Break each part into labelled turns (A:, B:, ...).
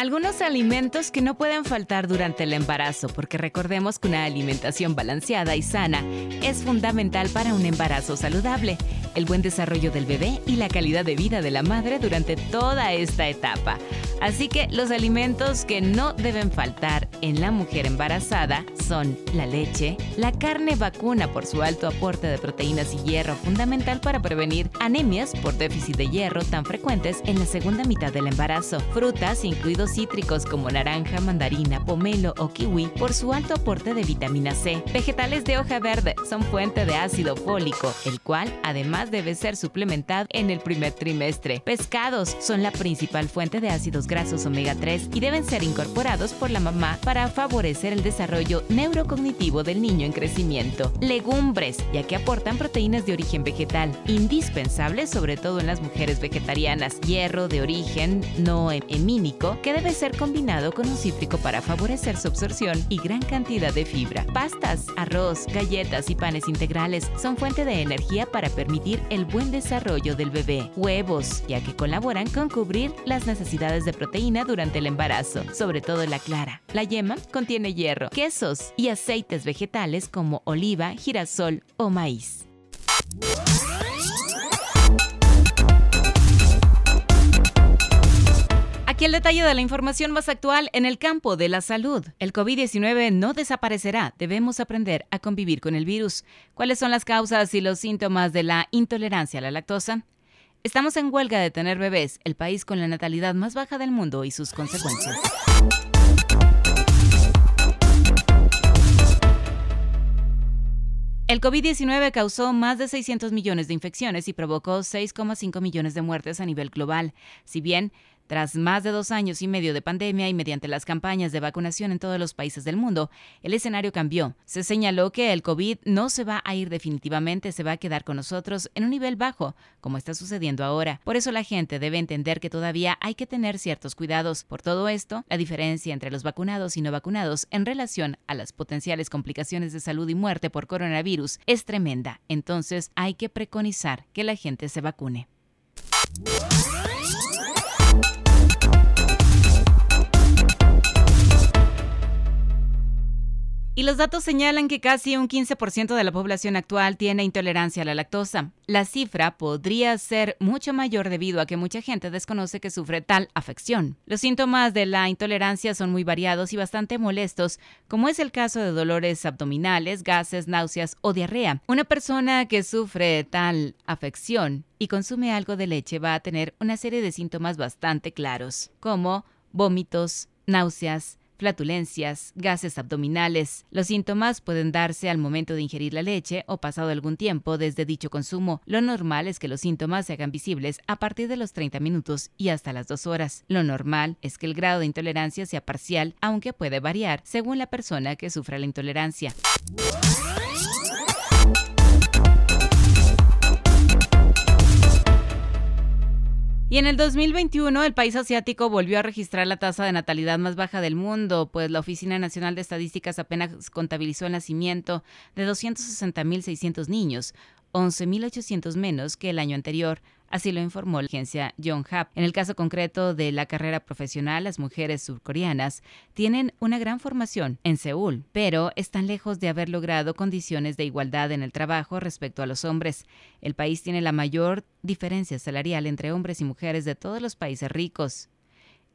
A: Algunos alimentos que no pueden faltar durante el embarazo, porque recordemos que una alimentación balanceada y sana es fundamental para un embarazo saludable, el buen desarrollo del bebé y la calidad de vida de la madre durante toda esta etapa. Así que los alimentos que no deben faltar en la mujer embarazada son la leche, la carne vacuna por su alto aporte de proteínas y hierro fundamental para prevenir anemias por déficit de hierro tan frecuentes en la segunda mitad del embarazo, frutas incluidos cítricos como naranja, mandarina, pomelo o kiwi por su alto aporte de vitamina C, vegetales de hoja verde son fuente de ácido fólico, el cual además debe ser suplementado en el primer trimestre. Pescados son la principal fuente de ácidos grasos omega 3 y deben ser incorporados por la mamá para favorecer el desarrollo neurocognitivo del niño en crecimiento. Legumbres, ya que aportan proteínas de origen vegetal, indispensables sobre todo en las mujeres vegetarianas. Hierro de origen no hemínico, que debe ser combinado con un cítrico para favorecer su absorción y gran cantidad de fibra. Pastas, arroz, galletas y panes integrales son fuente de energía para permitir el buen desarrollo del bebé. Huevos, ya que colaboran con cubrir las necesidades de proteína durante el embarazo, sobre todo la clara. La yema contiene hierro, quesos y aceites vegetales como oliva, girasol o maíz. Aquí el detalle de la información más actual en el campo de la salud. El COVID-19 no desaparecerá. Debemos aprender a convivir con el virus. ¿Cuáles son las causas y los síntomas de la intolerancia a la lactosa? Estamos en huelga de tener bebés, el país con la natalidad más baja del mundo y sus consecuencias. El COVID-19 causó más de 600 millones de infecciones y provocó 6,5 millones de muertes a nivel global. Si bien tras más de dos años y medio de pandemia y mediante las campañas de vacunación en todos los países del mundo, el escenario cambió. Se señaló que el COVID no se va a ir definitivamente, se va a quedar con nosotros en un nivel bajo, como está sucediendo ahora. Por eso la gente debe entender que todavía hay que tener ciertos cuidados. Por todo esto, la diferencia entre los vacunados y no vacunados en relación a las potenciales complicaciones de salud y muerte por coronavirus es tremenda. Entonces hay que preconizar que la gente se vacune. Y los datos señalan que casi un 15% de la población actual tiene intolerancia a la lactosa. La cifra podría ser mucho mayor debido a que mucha gente desconoce que sufre tal afección. Los síntomas de la intolerancia son muy variados y bastante molestos, como es el caso de dolores abdominales, gases, náuseas o diarrea. Una persona que sufre tal afección y consume algo de leche va a tener una serie de síntomas bastante claros, como vómitos, náuseas, flatulencias, gases abdominales. Los síntomas pueden darse al momento de ingerir la leche o pasado algún tiempo desde dicho consumo. Lo normal es que los síntomas se hagan visibles a partir de los 30 minutos y hasta las 2 horas. Lo normal es que el grado de intolerancia sea parcial, aunque puede variar según la persona que sufra la intolerancia. Y en el 2021 el país asiático volvió a registrar la tasa de natalidad más baja del mundo, pues la Oficina Nacional de Estadísticas apenas contabilizó el nacimiento de 260.600 niños, 11.800 menos que el año anterior, Así lo informó la agencia Yonhap. En el caso concreto de la carrera profesional, las mujeres surcoreanas tienen una gran formación en Seúl, pero están lejos de haber logrado condiciones de igualdad en el trabajo respecto a los hombres. El país tiene la mayor diferencia salarial entre hombres y mujeres de todos los países ricos.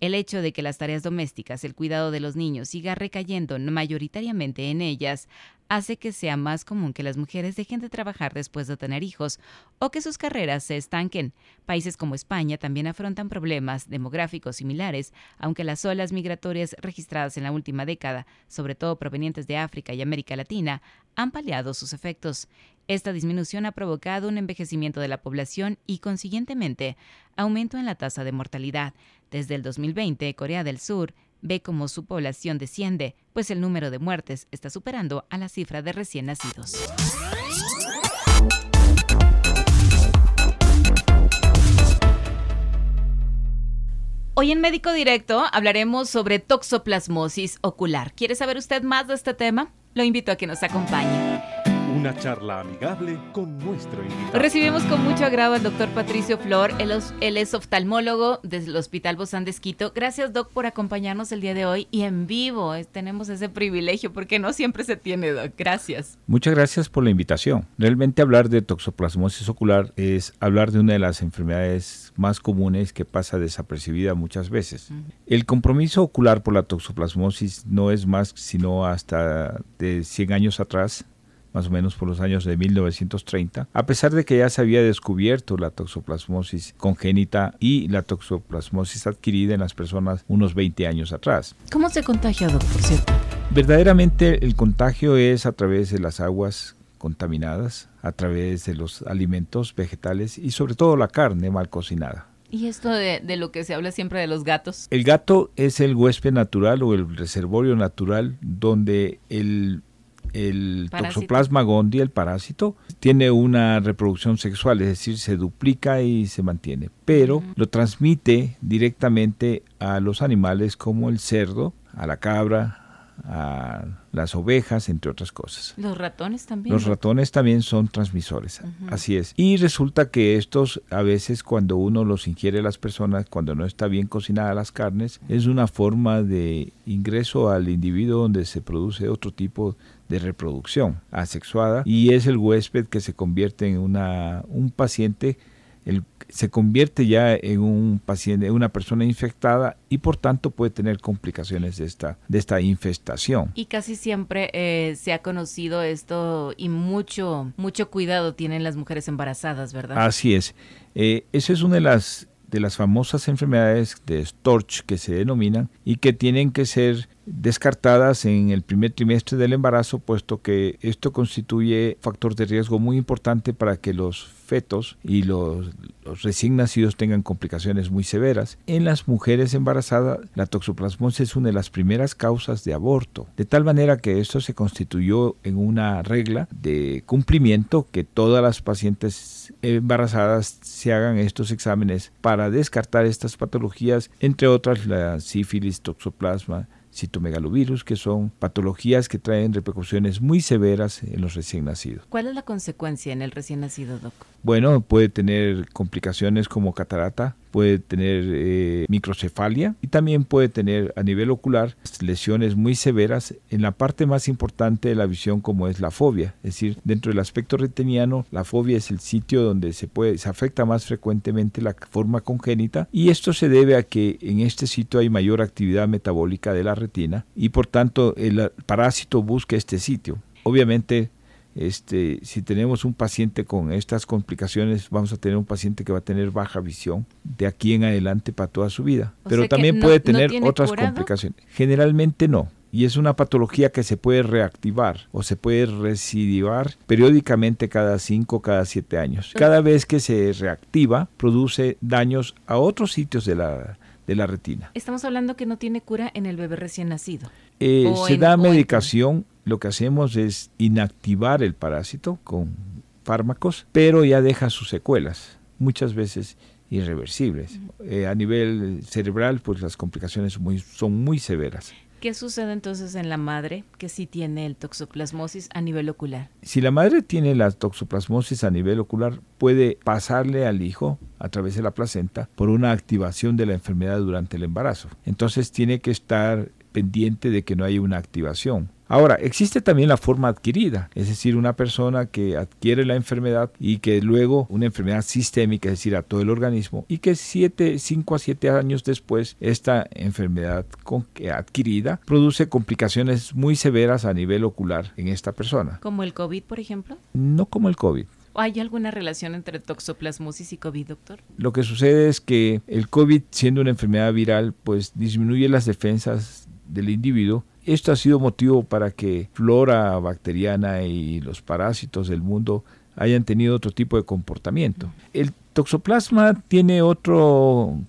A: El hecho de que las tareas domésticas, el cuidado de los niños siga recayendo mayoritariamente en ellas, hace que sea más común que las mujeres dejen de trabajar después de tener hijos o que sus carreras se estanquen. Países como España también afrontan problemas demográficos similares, aunque las olas migratorias registradas en la última década, sobre todo provenientes de África y América Latina, han paliado sus efectos. Esta disminución ha provocado un envejecimiento de la población y, consiguientemente, aumento en la tasa de mortalidad. Desde el 2020, Corea del Sur ve cómo su población desciende, pues el número de muertes está superando a la cifra de recién nacidos. Hoy en Médico Directo hablaremos sobre toxoplasmosis ocular. ¿Quiere saber usted más de este tema? Lo invito a que nos acompañe.
B: Una charla amigable con nuestro invitado.
A: Recibimos con mucho agrado al doctor Patricio Flor, él, es oftalmólogo del Hospital Bozán de Esquito. Gracias, doc, por acompañarnos el día de hoy y en vivo. Tenemos ese privilegio porque no siempre se tiene, doc. Gracias.
C: Muchas gracias por la invitación. Realmente hablar de toxoplasmosis ocular es hablar de una de las enfermedades más comunes que pasa desapercibida muchas veces. El compromiso ocular por la toxoplasmosis no es más sino hasta de 100 años atrás más o menos por los años de 1930, a pesar de que ya se había descubierto la toxoplasmosis congénita y la toxoplasmosis adquirida en las personas unos 20 años atrás.
A: ¿Cómo se contagia, doctor? Por cierto?
C: Verdaderamente el contagio es a través de las aguas contaminadas, a través de los alimentos vegetales y sobre todo la carne mal cocinada.
A: ¿Y esto de, de, lo que se habla siempre de los gatos?
C: El gato es el huésped natural o el reservorio natural donde el el toxoplasma gondii, el parásito, tiene una reproducción sexual, es decir, se duplica y se mantiene, pero lo transmite directamente a los animales como el cerdo, a la cabra, a las ovejas, entre otras cosas.
A: Los ratones también.
C: Los ratones también son transmisores, así es. Y resulta que estos, a veces cuando uno los ingiere las personas, cuando no está bien cocinada las carnes, es una forma de ingreso al individuo donde se produce otro tipo de reproducción asexuada y es el huésped que se convierte en una, un paciente el, se convierte ya en un paciente, una persona infectada y por tanto puede tener complicaciones de esta, de esta infestación.
A: Y casi siempre eh, se ha conocido esto y mucho, mucho cuidado tienen las mujeres embarazadas, ¿verdad?
C: Así es. Eh, esa es una de las de las famosas enfermedades de Storch que se denominan y que tienen que ser descartadas en el primer trimestre del embarazo, puesto que esto constituye factor de riesgo muy importante para que los fetos y los, recién nacidos tengan complicaciones muy severas. En las mujeres embarazadas, la toxoplasmosis es una de las primeras causas de aborto, de tal manera que esto se constituyó en una regla de cumplimiento que todas las pacientes embarazadas se hagan estos exámenes para descartar estas patologías, entre otras la sífilis, toxoplasma, citomegalovirus, que son patologías que traen repercusiones muy severas en los recién nacidos.
A: ¿Cuál es la consecuencia en el recién nacido, Doc?
C: Bueno, puede tener complicaciones como catarata, puede tener eh, microcefalia y también puede tener a nivel ocular lesiones muy severas en la parte más importante de la visión como es la fobia. Es decir, dentro del aspecto retiniano, la fobia es el sitio donde se, puede, se afecta más frecuentemente la forma congénita y esto se debe a que en este sitio hay mayor actividad metabólica de la retina y por tanto el parásito busca este sitio. Obviamente este, si tenemos un paciente con estas complicaciones, vamos a tener un paciente que va a tener baja visión de aquí en adelante para toda su vida. Pero también puede tener otras complicaciones. Generalmente no. Y es una patología que se puede reactivar o se puede recidivar periódicamente cada 5 cada 7 años. Cada vez que se reactiva, produce daños a otros sitios de la, de la retina.
A: Estamos hablando que no tiene cura en el bebé recién nacido.
C: Eh, se da medicación lo que hacemos es inactivar el parásito con fármacos, pero ya deja sus secuelas, muchas veces irreversibles. Eh, a nivel cerebral, pues las complicaciones muy, son muy severas.
A: ¿Qué sucede entonces en la madre que sí tiene el toxoplasmosis a nivel ocular?
C: Si la madre tiene la toxoplasmosis a nivel ocular, puede pasarle al hijo a través de la placenta por una activación de la enfermedad durante el embarazo. Entonces tiene que estar pendiente de que no haya una activación. Ahora, existe también la forma adquirida, es decir, una persona que adquiere la enfermedad y que luego una enfermedad sistémica, es decir, a todo el organismo, y que 5 a 7 años después esta enfermedad adquirida produce complicaciones muy severas a nivel ocular en esta persona.
A: ¿Como el COVID, por ejemplo?
C: No como el COVID.
A: ¿Hay alguna relación entre toxoplasmosis y COVID, doctor?
C: Lo que sucede es que el COVID, siendo una enfermedad viral, pues disminuye las defensas del individuo esto ha sido motivo para que flora bacteriana y los parásitos del mundo hayan tenido otro tipo de comportamiento. El toxoplasma tiene otra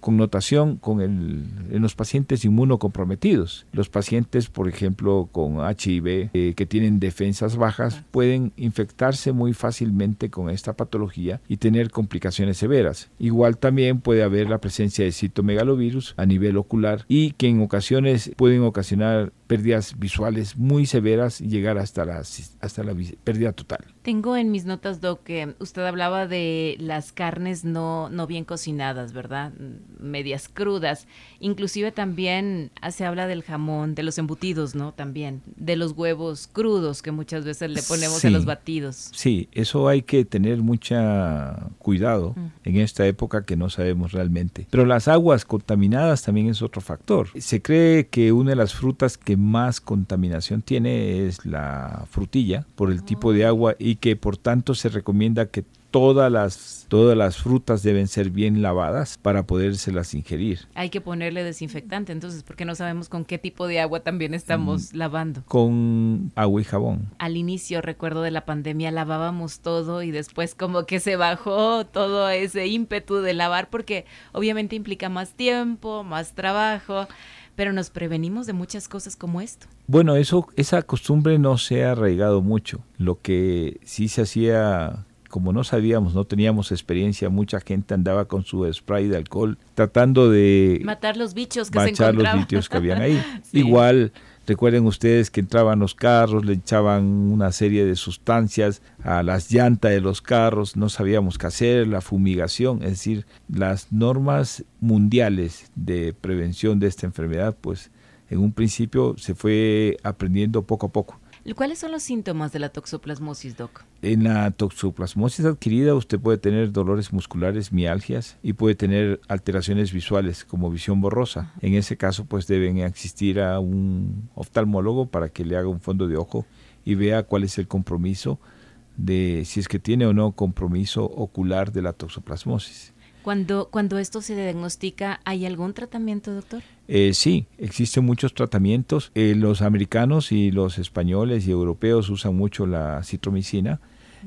C: connotación con el, en los pacientes inmunocomprometidos. Los pacientes, por ejemplo, con HIV, eh, que tienen defensas bajas, pueden infectarse muy fácilmente con esta patología y tener complicaciones severas. Igual también puede haber la presencia de citomegalovirus a nivel ocular y que en ocasiones pueden ocasionar pérdidas visuales muy severas y llegar hasta la, hasta la pérdida total.
A: Tengo en mis notas, Doc, que usted hablaba de las carnes no, no bien cocinadas, ¿verdad? Medias crudas. Inclusive también se habla del jamón, de los embutidos, ¿no? También. De los huevos crudos que muchas veces le ponemos a los batidos.
C: Sí, eso hay que tener mucha cuidado en esta época que no sabemos realmente. Pero las aguas contaminadas también es otro factor. Se cree que una de las frutas que más contaminación tiene es la frutilla por el tipo de agua y que por tanto se recomienda que todas las, todas las frutas deben ser bien lavadas para podérselas ingerir.
A: Hay que ponerle desinfectante entonces porque no sabemos con qué tipo de agua también estamos mm, lavando.
C: Con agua y jabón.
A: Al inicio, recuerdo de la pandemia, lavábamos todo y después como que se bajó todo ese ímpetu de lavar porque obviamente implica más tiempo, más trabajo pero nos prevenimos de muchas cosas como esto.
C: Bueno, eso, esa costumbre no se ha arraigado mucho. Lo que sí se hacía, como no sabíamos, no teníamos experiencia, mucha gente andaba con su spray de alcohol tratando de
A: matar los bichos que se encontraban.
C: los bichos que habían ahí. Igual Recuerden ustedes que entraban los carros, le echaban una serie de sustancias a las llantas de los carros, no sabíamos qué hacer, la fumigación, es decir, las normas mundiales de prevención de esta enfermedad, pues en un principio se fue aprendiendo poco a poco.
A: ¿Cuáles son los síntomas de la toxoplasmosis, Doc?
C: En la toxoplasmosis adquirida usted puede tener dolores musculares, mialgias y puede tener alteraciones visuales como visión borrosa. En ese caso pues deben asistir a un oftalmólogo para que le haga un fondo de ojo y vea cuál es el compromiso de si es que tiene o no compromiso ocular de la toxoplasmosis.
A: Cuando, cuando esto se diagnostica, ¿hay algún tratamiento, doctor?
C: Eh, sí, existen muchos tratamientos. Eh, los americanos y los españoles y europeos usan mucho la citromicina,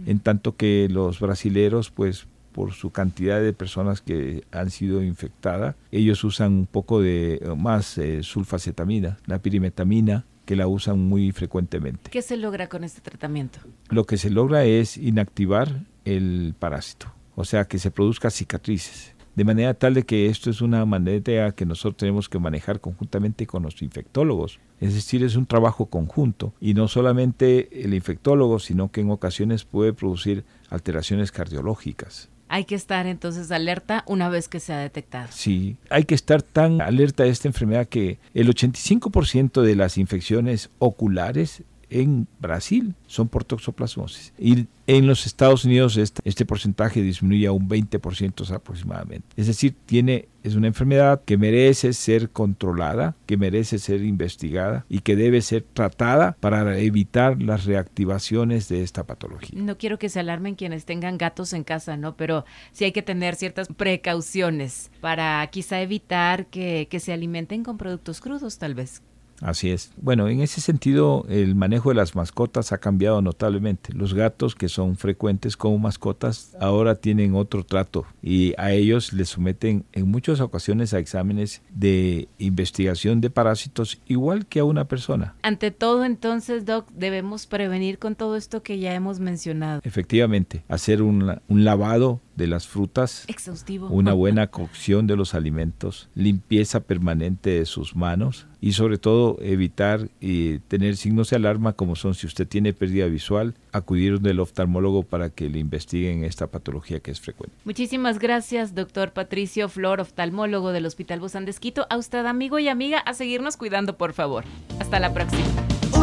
C: en tanto que los brasileros, pues por su cantidad de personas que han sido infectadas, ellos usan un poco de eh, más sulfacetamina, la pirimetamina, que la usan muy frecuentemente.
A: ¿Qué se logra con este tratamiento?
C: Lo que se logra es inactivar el parásito o sea, que se produzca cicatrices. De manera tal de que esto es una manera que nosotros tenemos que manejar conjuntamente con los infectólogos. Es decir, es un trabajo conjunto y no solamente el infectólogo, sino que en ocasiones puede producir alteraciones cardiológicas.
A: Hay que estar entonces alerta una vez que se ha detectado.
C: Sí, hay que estar tan alerta a esta enfermedad que el 85% de las infecciones oculares en Brasil son por toxoplasmosis. Y en los Estados Unidos este, este porcentaje disminuye a un 20% aproximadamente. Es decir, tiene, es una enfermedad que merece ser controlada, que merece ser investigada y que debe ser tratada para evitar las reactivaciones de esta patología.
A: No quiero que se alarmen quienes tengan gatos en casa, ¿no? Pero sí hay que tener ciertas precauciones para quizá evitar que, que se alimenten con productos crudos, tal vez.
C: Así es. Bueno, en ese sentido, el manejo de las mascotas ha cambiado notablemente. Los gatos, que son frecuentes como mascotas, ahora tienen otro trato y a ellos les someten en muchas ocasiones a exámenes de investigación de parásitos igual que a una persona.
A: Ante todo, entonces, Doc, debemos prevenir con todo esto que ya hemos mencionado.
C: Efectivamente, hacer un, un lavado de las frutas,
A: exhaustivo,
C: una buena cocción de los alimentos, limpieza permanente de sus manos y sobre todo evitar y tener signos de alarma como son si usted tiene pérdida visual, acudir del oftalmólogo para que le investiguen esta patología que es frecuente.
A: Muchísimas gracias, doctor Patricio Flor, oftalmólogo del Hospital Bozán de Esquito. A usted, amigo y amiga, a seguirnos cuidando, por favor. Hasta la próxima.